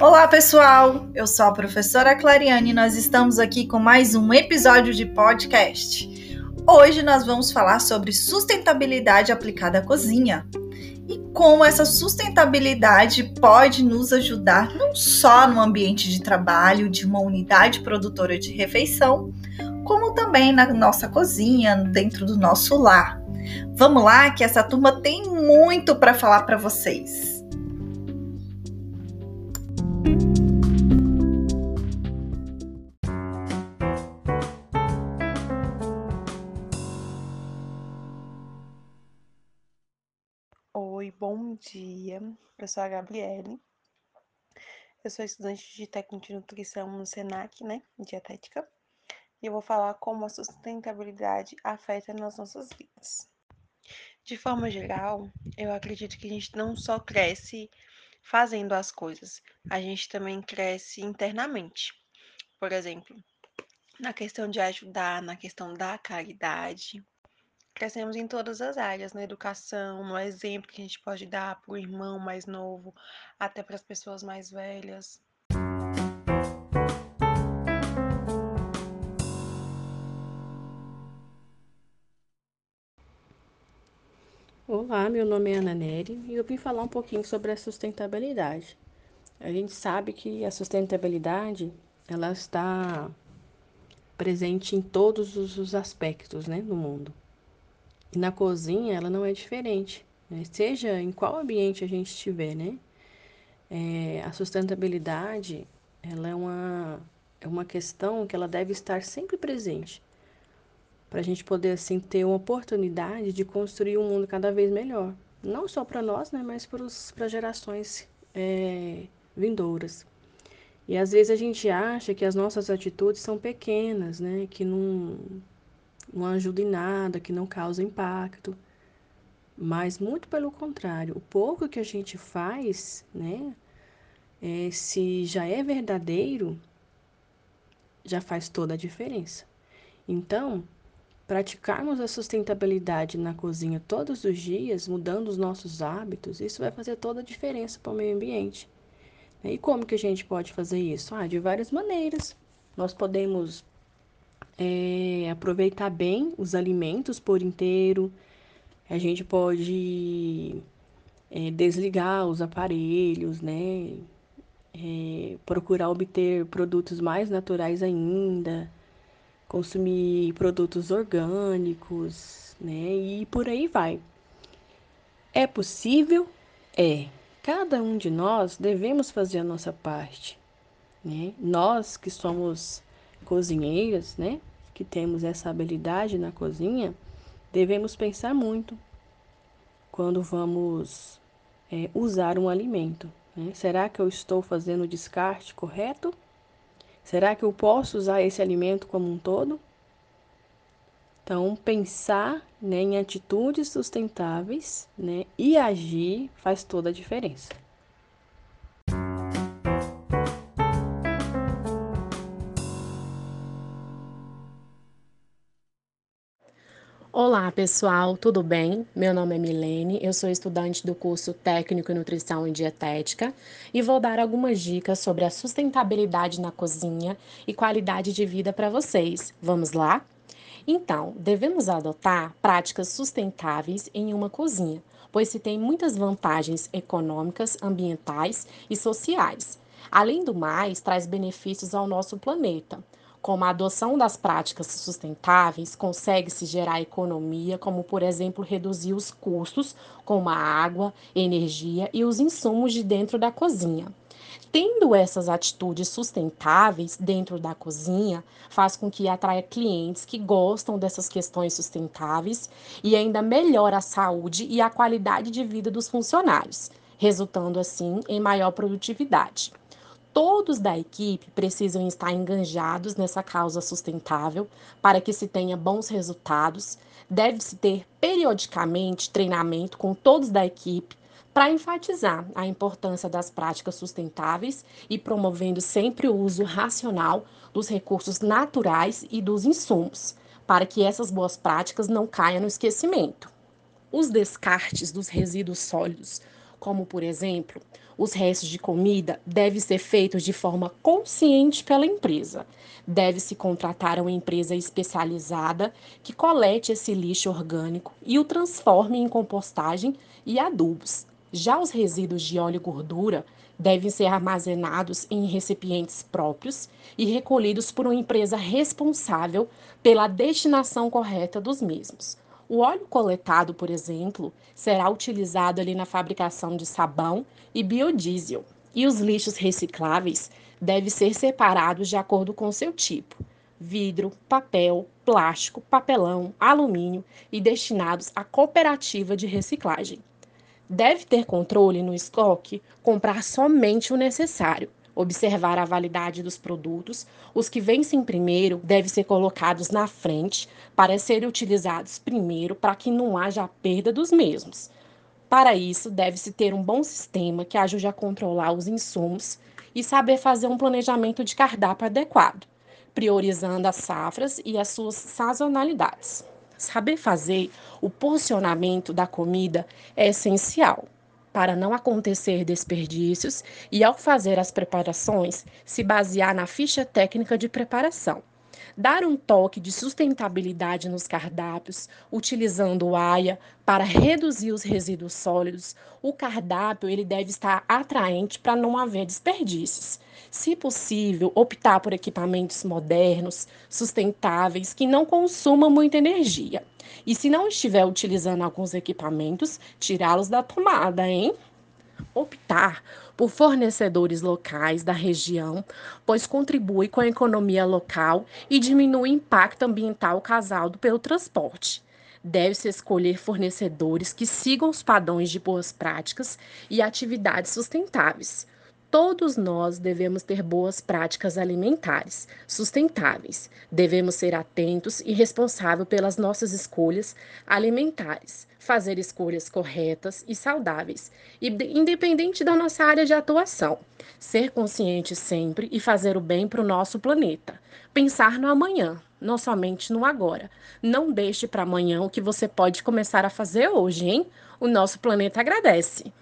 Olá, pessoal! Eu sou a professora Clariane e nós estamos aqui com mais um episódio de podcast. Hoje nós vamos falar sobre sustentabilidade aplicada à cozinha e como essa sustentabilidade pode nos ajudar não só no ambiente de trabalho de uma unidade produtora de refeição, como também na nossa cozinha, dentro do nosso lar. Vamos lá, que essa turma tem muito para falar para vocês. Dia. Eu sou a Gabriele. Eu sou estudante de técnico de nutrição no SENAC, né, dietética, e eu vou falar como a sustentabilidade afeta nas nossas vidas. De forma geral, eu acredito que a gente não só cresce fazendo as coisas, a gente também cresce internamente. Por exemplo, na questão de ajudar, na questão da caridade. Crescemos em todas as áreas, na educação, no exemplo que a gente pode dar para o irmão mais novo, até para as pessoas mais velhas. Olá, meu nome é Ana Nery e eu vim falar um pouquinho sobre a sustentabilidade. A gente sabe que a sustentabilidade ela está presente em todos os aspectos, né, no mundo. E na cozinha ela não é diferente, né? seja em qual ambiente a gente estiver, né? É, a sustentabilidade ela é uma é uma questão que ela deve estar sempre presente para a gente poder assim ter uma oportunidade de construir um mundo cada vez melhor, não só para nós, né, mas para gerações é, vindouras. E às vezes a gente acha que as nossas atitudes são pequenas, né, que não não ajudam em nada, que não causam impacto. Mas muito pelo contrário, o pouco que a gente faz, né, é, se já é verdadeiro, já faz toda a diferença. Então, praticarmos a sustentabilidade na cozinha todos os dias, mudando os nossos hábitos, isso vai fazer toda a diferença para o meio ambiente. E como que a gente pode fazer isso? Ah, de várias maneiras. Nós podemos é, aproveitar bem os alimentos por inteiro. A gente pode é, desligar os aparelhos, né? É, procurar obter produtos mais naturais ainda consumir produtos orgânicos, né? E por aí vai. É possível? É. Cada um de nós devemos fazer a nossa parte, né? Nós que somos cozinheiras, né? Que temos essa habilidade na cozinha, devemos pensar muito quando vamos é, usar um alimento. Né? Será que eu estou fazendo o descarte correto? Será que eu posso usar esse alimento como um todo? Então, pensar né, em atitudes sustentáveis né, e agir faz toda a diferença. Olá, pessoal, tudo bem? Meu nome é Milene, eu sou estudante do curso Técnico em Nutrição e Dietética e vou dar algumas dicas sobre a sustentabilidade na cozinha e qualidade de vida para vocês. Vamos lá? Então, devemos adotar práticas sustentáveis em uma cozinha, pois se tem muitas vantagens econômicas, ambientais e sociais. Além do mais, traz benefícios ao nosso planeta como a adoção das práticas sustentáveis, consegue-se gerar economia, como, por exemplo, reduzir os custos, como a água, energia e os insumos de dentro da cozinha. Tendo essas atitudes sustentáveis dentro da cozinha, faz com que atraia clientes que gostam dessas questões sustentáveis e ainda melhora a saúde e a qualidade de vida dos funcionários, resultando assim em maior produtividade. Todos da equipe precisam estar enganjados nessa causa sustentável para que se tenha bons resultados. Deve-se ter periodicamente treinamento com todos da equipe para enfatizar a importância das práticas sustentáveis e promovendo sempre o uso racional dos recursos naturais e dos insumos, para que essas boas práticas não caiam no esquecimento. Os descartes dos resíduos sólidos como por exemplo, os restos de comida devem ser feitos de forma consciente pela empresa. Deve-se contratar uma empresa especializada que colete esse lixo orgânico e o transforme em compostagem e adubos. Já os resíduos de óleo e gordura devem ser armazenados em recipientes próprios e recolhidos por uma empresa responsável pela destinação correta dos mesmos. O óleo coletado, por exemplo, será utilizado ali na fabricação de sabão e biodiesel, e os lixos recicláveis devem ser separados de acordo com seu tipo: vidro, papel, plástico, papelão, alumínio e destinados à cooperativa de reciclagem. Deve ter controle no estoque, comprar somente o necessário observar a validade dos produtos. Os que vencem primeiro devem ser colocados na frente para serem utilizados primeiro para que não haja perda dos mesmos. Para isso, deve-se ter um bom sistema que ajude a controlar os insumos e saber fazer um planejamento de cardápio adequado, priorizando as safras e as suas sazonalidades. Saber fazer o porcionamento da comida é essencial para não acontecer desperdícios e, ao fazer as preparações, se basear na ficha técnica de preparação. Dar um toque de sustentabilidade nos cardápios, utilizando o AIA para reduzir os resíduos sólidos. O cardápio ele deve estar atraente para não haver desperdícios. Se possível, optar por equipamentos modernos, sustentáveis, que não consumam muita energia. E se não estiver utilizando alguns equipamentos, tirá-los da tomada, hein? Optar por fornecedores locais da região, pois contribui com a economia local e diminui o impacto ambiental causado pelo transporte. Deve-se escolher fornecedores que sigam os padrões de boas práticas e atividades sustentáveis, Todos nós devemos ter boas práticas alimentares sustentáveis. Devemos ser atentos e responsáveis pelas nossas escolhas alimentares, fazer escolhas corretas e saudáveis, independente da nossa área de atuação. Ser consciente sempre e fazer o bem para o nosso planeta. Pensar no amanhã, não somente no agora. Não deixe para amanhã o que você pode começar a fazer hoje, hein? O nosso planeta agradece.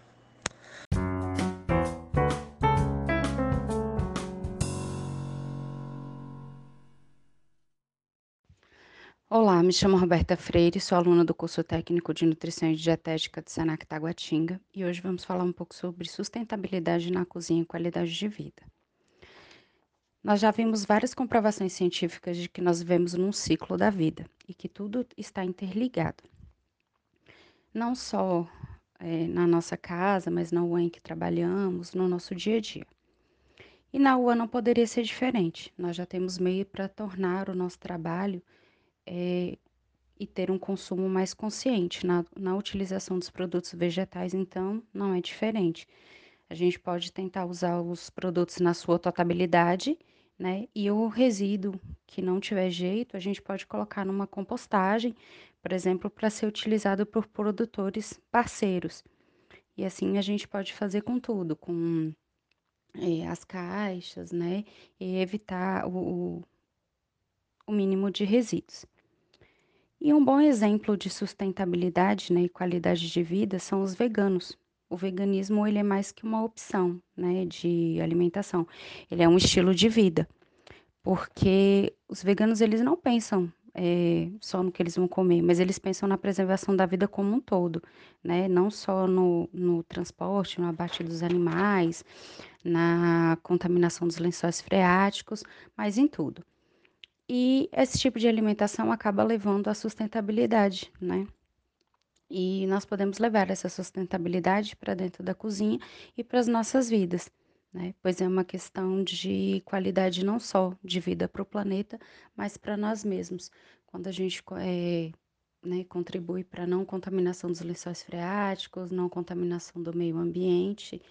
Olá, me chamo Roberta Freire, sou aluna do curso técnico de Nutrição e Dietética do Senac Taguatinga e hoje vamos falar um pouco sobre sustentabilidade na cozinha e qualidade de vida. Nós já vimos várias comprovações científicas de que nós vivemos num ciclo da vida e que tudo está interligado. Não só é, na nossa casa, mas na rua em que trabalhamos, no nosso dia a dia. E na rua não poderia ser diferente. Nós já temos meio para tornar o nosso trabalho é, e ter um consumo mais consciente na, na utilização dos produtos vegetais, então não é diferente. A gente pode tentar usar os produtos na sua totalidade, né? E o resíduo que não tiver jeito, a gente pode colocar numa compostagem, por exemplo, para ser utilizado por produtores parceiros. E assim a gente pode fazer com tudo, com é, as caixas, né? E evitar o, o mínimo de resíduos. E um bom exemplo de sustentabilidade né, e qualidade de vida são os veganos. O veganismo ele é mais que uma opção né, de alimentação, ele é um estilo de vida, porque os veganos eles não pensam é, só no que eles vão comer, mas eles pensam na preservação da vida como um todo, né? Não só no, no transporte, no abate dos animais, na contaminação dos lençóis freáticos, mas em tudo. E esse tipo de alimentação acaba levando à sustentabilidade, né? E nós podemos levar essa sustentabilidade para dentro da cozinha e para as nossas vidas, né? Pois é uma questão de qualidade não só de vida para o planeta, mas para nós mesmos. Quando a gente é, né, contribui para não contaminação dos lençóis freáticos, não contaminação do meio ambiente,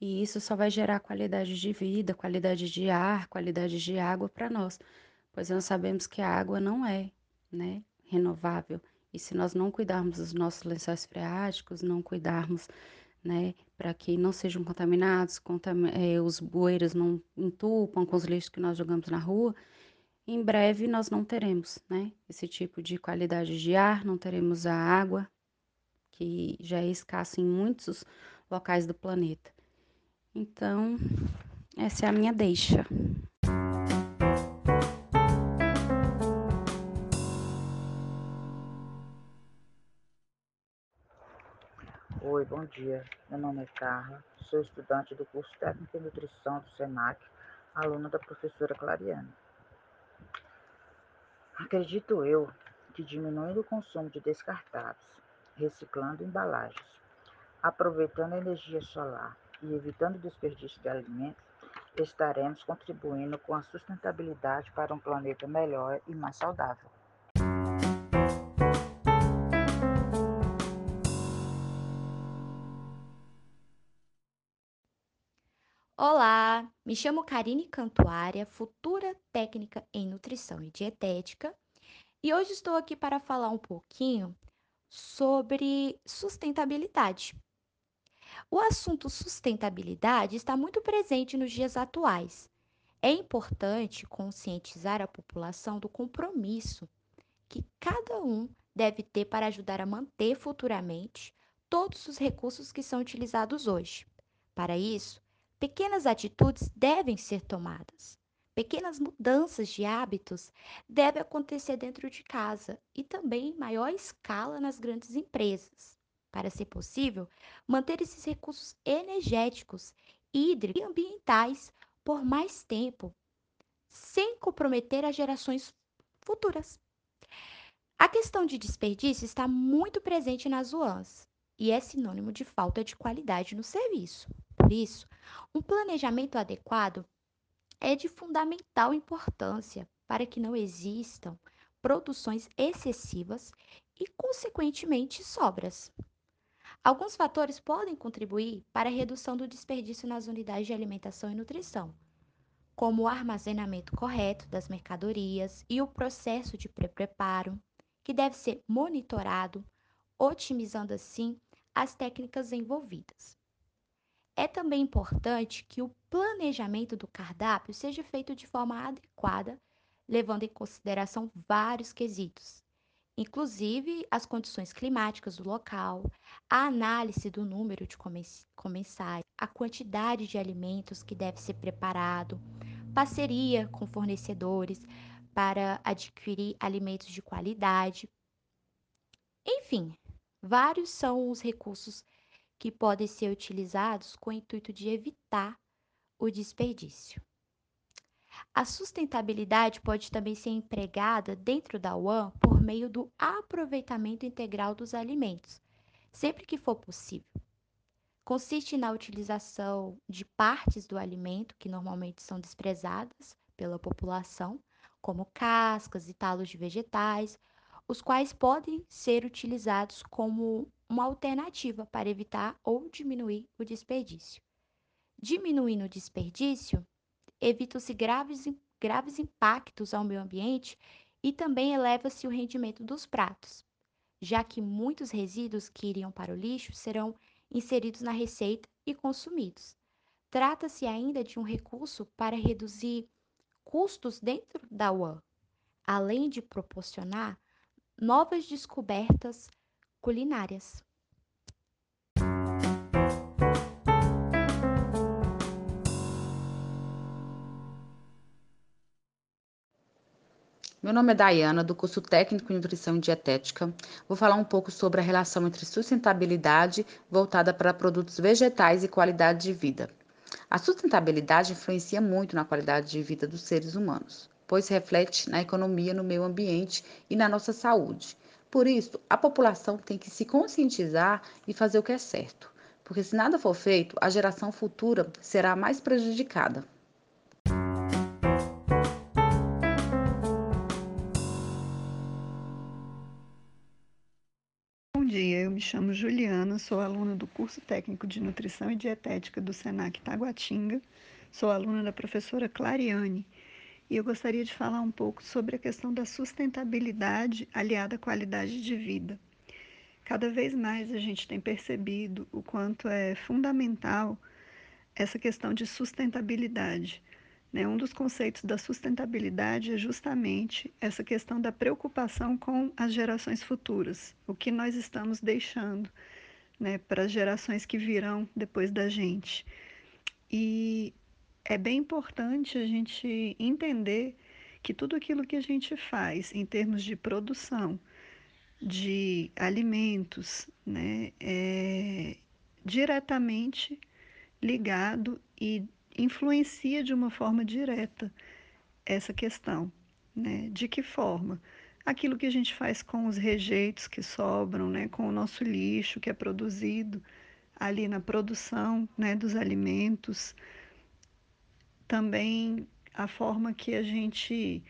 e isso só vai gerar qualidade de vida, qualidade de ar, qualidade de água para nós pois nós sabemos que a água não é, né, renovável. E se nós não cuidarmos dos nossos lençóis freáticos, não cuidarmos, né, para que não sejam contaminados, contam é, os bueiros não entupam com os lixos que nós jogamos na rua, em breve nós não teremos, né, esse tipo de qualidade de ar, não teremos a água, que já é escassa em muitos locais do planeta. Então, essa é a minha deixa. Bom dia. Meu nome é Carla, sou estudante do curso Técnico em Nutrição do SENAC, aluna da professora Clariane. Acredito eu que diminuindo o consumo de descartáveis, reciclando embalagens, aproveitando a energia solar e evitando o desperdício de alimentos, estaremos contribuindo com a sustentabilidade para um planeta melhor e mais saudável. Me chamo Karine Cantuária, futura técnica em nutrição e dietética, e hoje estou aqui para falar um pouquinho sobre sustentabilidade. O assunto sustentabilidade está muito presente nos dias atuais. É importante conscientizar a população do compromisso que cada um deve ter para ajudar a manter futuramente todos os recursos que são utilizados hoje. Para isso, Pequenas atitudes devem ser tomadas. Pequenas mudanças de hábitos devem acontecer dentro de casa e também em maior escala nas grandes empresas. Para ser possível, manter esses recursos energéticos, hídricos e ambientais por mais tempo, sem comprometer as gerações futuras. A questão de desperdício está muito presente nas UANs e é sinônimo de falta de qualidade no serviço. Por isso, um planejamento adequado é de fundamental importância para que não existam produções excessivas e, consequentemente, sobras. Alguns fatores podem contribuir para a redução do desperdício nas unidades de alimentação e nutrição, como o armazenamento correto das mercadorias e o processo de pré-preparo, que deve ser monitorado, otimizando assim as técnicas envolvidas. É também importante que o planejamento do cardápio seja feito de forma adequada, levando em consideração vários quesitos, inclusive as condições climáticas do local, a análise do número de comensais, a quantidade de alimentos que deve ser preparado, parceria com fornecedores para adquirir alimentos de qualidade. Enfim, vários são os recursos que podem ser utilizados com o intuito de evitar o desperdício. A sustentabilidade pode também ser empregada dentro da UAM por meio do aproveitamento integral dos alimentos, sempre que for possível. Consiste na utilização de partes do alimento que normalmente são desprezadas pela população, como cascas e talos de vegetais, os quais podem ser utilizados como uma alternativa para evitar ou diminuir o desperdício. Diminuindo o desperdício, evita-se graves, graves impactos ao meio ambiente e também eleva-se o rendimento dos pratos, já que muitos resíduos que iriam para o lixo serão inseridos na receita e consumidos. Trata-se ainda de um recurso para reduzir custos dentro da UAM, além de proporcionar novas descobertas culinárias. Meu nome é Dayana, do curso Técnico em Nutrição e Dietética. Vou falar um pouco sobre a relação entre sustentabilidade voltada para produtos vegetais e qualidade de vida. A sustentabilidade influencia muito na qualidade de vida dos seres humanos pois reflete na economia, no meio ambiente e na nossa saúde. Por isso, a população tem que se conscientizar e fazer o que é certo, porque se nada for feito, a geração futura será mais prejudicada. Bom dia, eu me chamo Juliana, sou aluna do curso técnico de Nutrição e Dietética do SENAC Taguatinga, sou aluna da professora Clariane e eu gostaria de falar um pouco sobre a questão da sustentabilidade aliada à qualidade de vida. Cada vez mais a gente tem percebido o quanto é fundamental essa questão de sustentabilidade. Né? Um dos conceitos da sustentabilidade é justamente essa questão da preocupação com as gerações futuras, o que nós estamos deixando né, para as gerações que virão depois da gente. E é bem importante a gente entender que tudo aquilo que a gente faz em termos de produção de alimentos, né, é diretamente ligado e influencia de uma forma direta essa questão, né? De que forma? Aquilo que a gente faz com os rejeitos que sobram, né, com o nosso lixo que é produzido ali na produção, né, dos alimentos, também a forma que a gente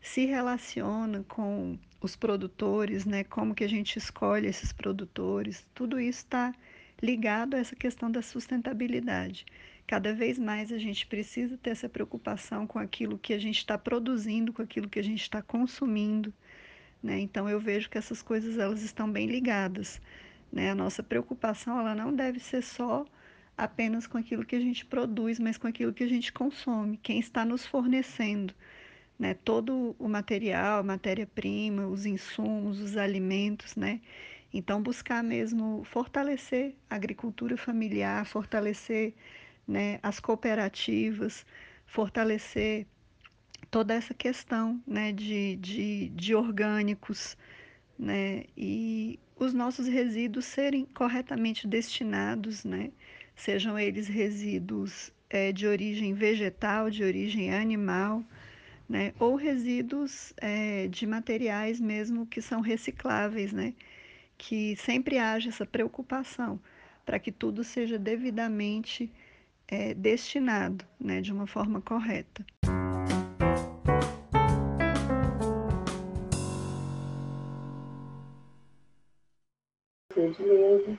se relaciona com os produtores, né? Como que a gente escolhe esses produtores, tudo isso está ligado a essa questão da sustentabilidade. Cada vez mais a gente precisa ter essa preocupação com aquilo que a gente está produzindo, com aquilo que a gente está consumindo, né? Então eu vejo que essas coisas elas estão bem ligadas, né? A nossa preocupação ela não deve ser só apenas com aquilo que a gente produz, mas com aquilo que a gente consome, quem está nos fornecendo. Né, todo o material, matéria-prima, os insumos, os alimentos, né? Então, buscar mesmo fortalecer a agricultura familiar, fortalecer né, as cooperativas, fortalecer toda essa questão né, de, de, de orgânicos, né, e os nossos resíduos serem corretamente destinados, né, sejam eles resíduos é, de origem vegetal, de origem animal, né, ou resíduos é, de materiais mesmo que são recicláveis, né, que sempre haja essa preocupação para que tudo seja devidamente é, destinado né, de uma forma correta. Sou Edileuza,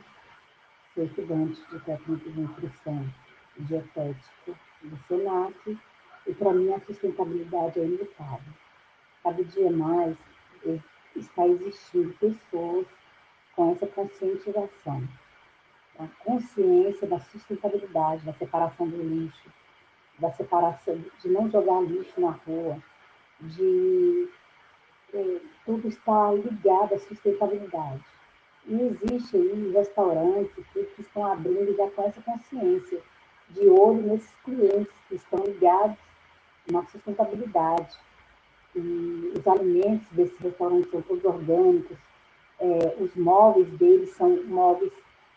sou estudante de técnica de nutrição e dietética do SENAC e para mim a sustentabilidade é imutável. Cada dia mais está existindo pessoas com essa conscientização, a consciência da sustentabilidade, da separação do lixo, da separação de não jogar lixo na rua, de eh, tudo está ligado à sustentabilidade. E existe aí restaurantes que, estão abrindo já com essa consciência, de olho nesses clientes que estão ligados na sustentabilidade. E os alimentos desses restaurantes são todos orgânicos, é, os móveis deles são móveis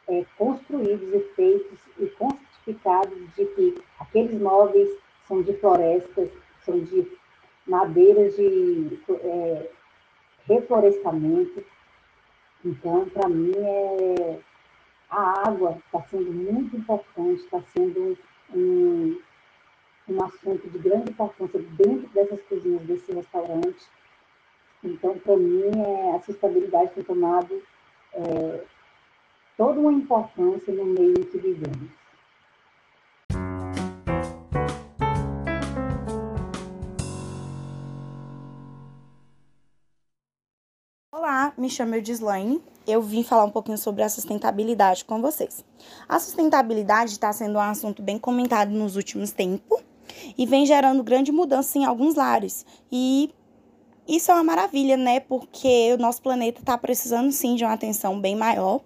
é, construídos e feitos e certificados de que aqueles móveis são de florestas, são de madeiras de é, reflorestamento. Então, para mim, é, a água está sendo muito importante, está sendo um, um assunto de grande importância dentro dessas cozinhas desse restaurante. Então, para mim, é, a sustentabilidade tem tomado é, toda uma importância no meio em que vivemos. Olá, me chamo Edislaine. Eu vim falar um pouquinho sobre a sustentabilidade com vocês. A sustentabilidade está sendo um assunto bem comentado nos últimos tempos e vem gerando grande mudança em alguns lares. E isso é uma maravilha, né? Porque o nosso planeta está precisando sim de uma atenção bem maior.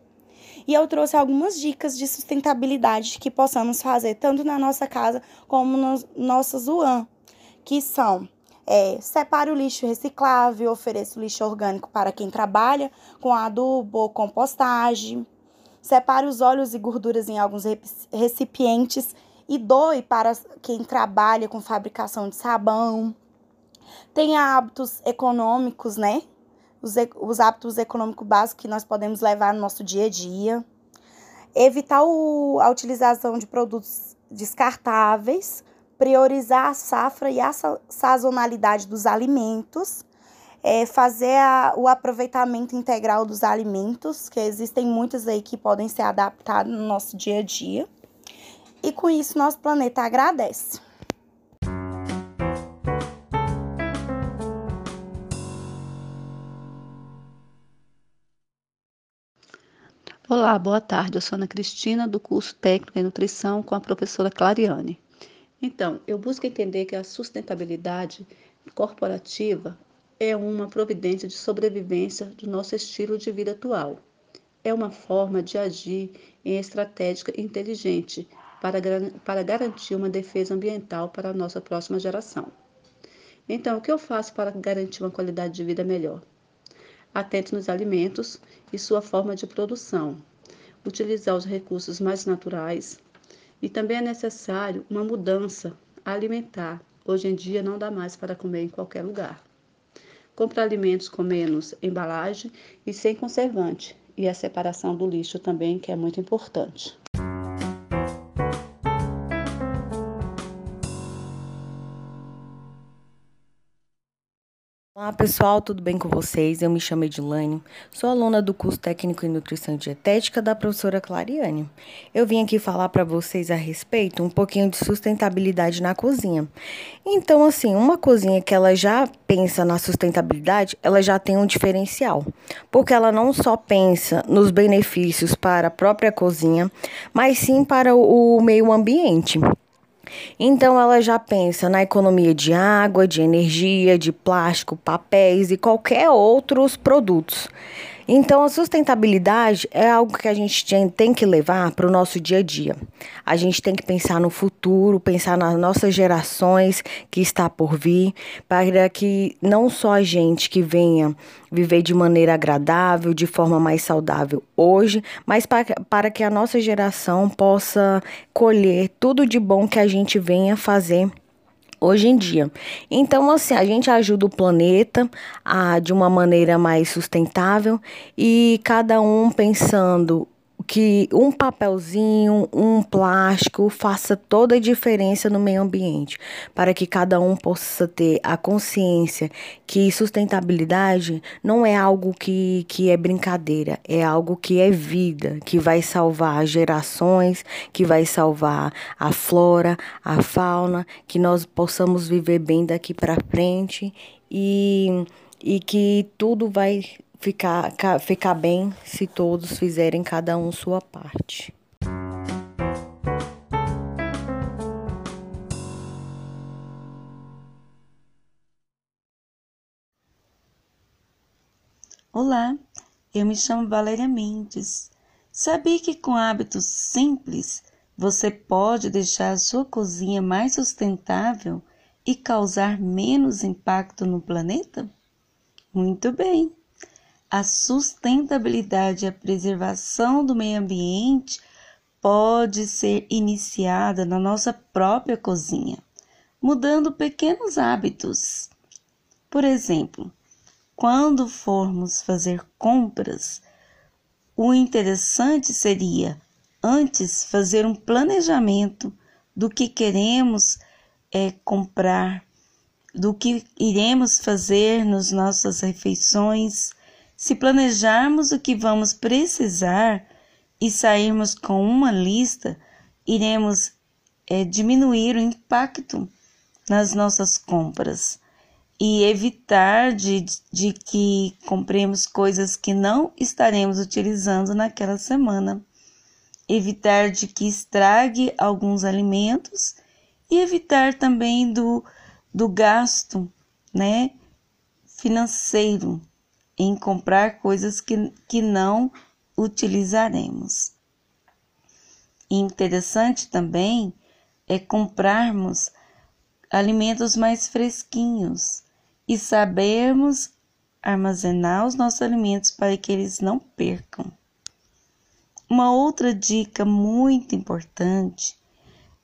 E eu trouxe algumas dicas de sustentabilidade que possamos fazer tanto na nossa casa como no nosso ZUAN, que são é, separe o lixo reciclável, ofereça o lixo orgânico para quem trabalha com adubo ou compostagem, separe os óleos e gorduras em alguns recipientes e doe para quem trabalha com fabricação de sabão. Tenha hábitos econômicos, né? Os, os hábitos econômicos básicos que nós podemos levar no nosso dia a dia. Evitar o, a utilização de produtos descartáveis. Priorizar a safra e a sazonalidade dos alimentos. É, fazer a, o aproveitamento integral dos alimentos, que existem muitos aí que podem ser adaptados no nosso dia a dia. E com isso, nosso planeta agradece. Olá, boa tarde. Eu sou Ana Cristina, do curso Técnico em Nutrição, com a professora Clariane. Então, eu busco entender que a sustentabilidade corporativa é uma providência de sobrevivência do nosso estilo de vida atual. é uma forma de agir em estratégia inteligente para, para garantir uma defesa ambiental para a nossa próxima geração. Então, o que eu faço para garantir uma qualidade de vida melhor? Atente nos alimentos e sua forma de produção, utilizar os recursos mais naturais e também é necessário uma mudança alimentar. Hoje em dia não dá mais para comer em qualquer lugar. Compre alimentos com menos embalagem e sem conservante, e a separação do lixo também, que é muito importante. Olá pessoal, tudo bem com vocês? Eu me chamo Edilane, sou aluna do curso técnico em nutrição e dietética da professora Clariane. Eu vim aqui falar para vocês a respeito um pouquinho de sustentabilidade na cozinha. Então, assim, uma cozinha que ela já pensa na sustentabilidade, ela já tem um diferencial, porque ela não só pensa nos benefícios para a própria cozinha, mas sim para o meio ambiente. Então ela já pensa na economia de água, de energia, de plástico, papéis e qualquer outros produtos. Então, a sustentabilidade é algo que a gente tem que levar para o nosso dia a dia. A gente tem que pensar no futuro, pensar nas nossas gerações que está por vir, para que não só a gente que venha viver de maneira agradável, de forma mais saudável hoje, mas para, que a nossa geração possa colher tudo de bom que a gente venha fazer hoje em dia. Então, assim, a gente ajuda o planeta a, de uma maneira mais sustentável e cada um pensando que um papelzinho, um plástico faça toda a diferença no meio ambiente, para que cada um possa ter a consciência que sustentabilidade não é algo que, que é brincadeira, é algo que é vida, que vai salvar gerações, que vai salvar a flora, a fauna, que nós possamos viver bem daqui para frente e, e que tudo vai ficar, ficar bem se todos fizerem cada um sua parte. Olá, eu me chamo Valéria Mendes. Sabia que com hábitos simples você pode deixar a sua cozinha mais sustentável e causar menos impacto no planeta? Muito bem! A sustentabilidade e a preservação do meio ambiente pode ser iniciada na nossa própria cozinha, mudando pequenos hábitos. Por exemplo, quando formos fazer compras, o interessante seria antes fazer um planejamento do que queremos é, comprar, do que iremos fazer nas nossas refeições se planejarmos o que vamos precisar e sairmos com uma lista, iremos é, diminuir o impacto nas nossas compras e evitar de, de que compremos coisas que não estaremos utilizando naquela semana. Evitar de que estrague alguns alimentos e evitar também do, do gasto né, financeiro em comprar coisas que, que não utilizaremos. interessante também é comprarmos alimentos mais fresquinhos e sabermos armazenar os nossos alimentos para que eles não percam. Uma outra dica muito importante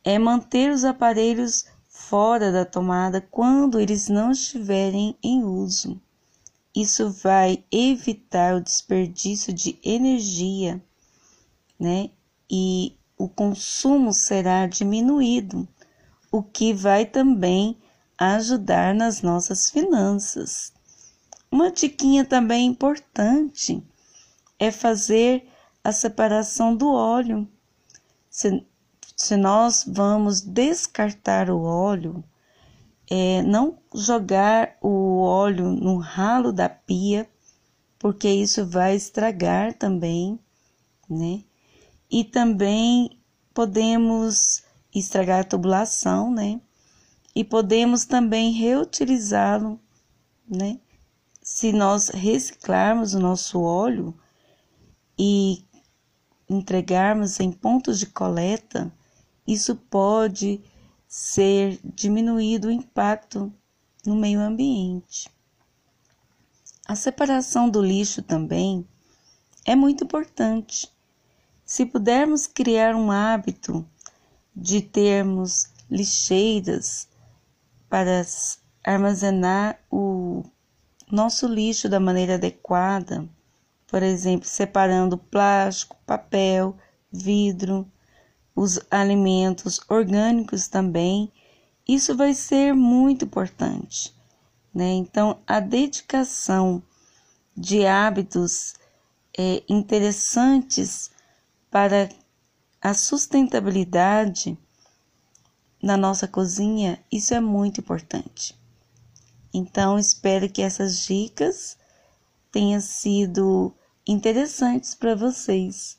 é manter os aparelhos fora da tomada quando eles não estiverem em uso. Isso vai evitar o desperdício de energia, né? E o consumo será diminuído, o que vai também ajudar nas nossas finanças. Uma diquinha também importante é fazer a separação do óleo. Se, se nós vamos descartar o óleo, é, não jogar o óleo no ralo da pia, porque isso vai estragar também, né? E também podemos estragar a tubulação, né? E podemos também reutilizá-lo, né? Se nós reciclarmos o nosso óleo e entregarmos em pontos de coleta, isso pode ser diminuído o impacto no meio ambiente. A separação do lixo também é muito importante. Se pudermos criar um hábito de termos lixeiras para armazenar o nosso lixo da maneira adequada, por exemplo, separando plástico, papel, vidro, os alimentos orgânicos também, isso vai ser muito importante. Né? Então, a dedicação de hábitos é, interessantes para a sustentabilidade na nossa cozinha, isso é muito importante. Então, espero que essas dicas tenham sido interessantes para vocês.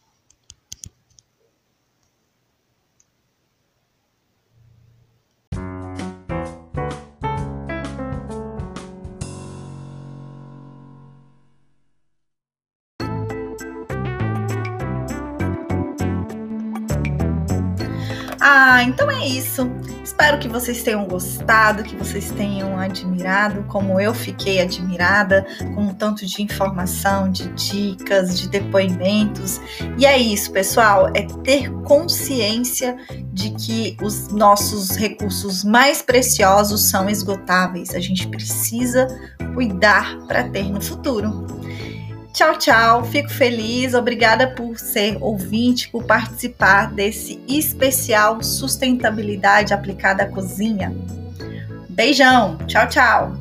Ah, então é isso. Espero que vocês tenham gostado, que vocês tenham admirado, como eu fiquei admirada, com um tanto de informação, de dicas, de depoimentos. E é isso, pessoal, é ter consciência de que os nossos recursos mais preciosos são esgotáveis. A gente precisa cuidar para ter no futuro. Tchau, tchau. Fico feliz. Obrigada por ser ouvinte, por participar desse especial Sustentabilidade aplicada à cozinha. Beijão. Tchau, tchau.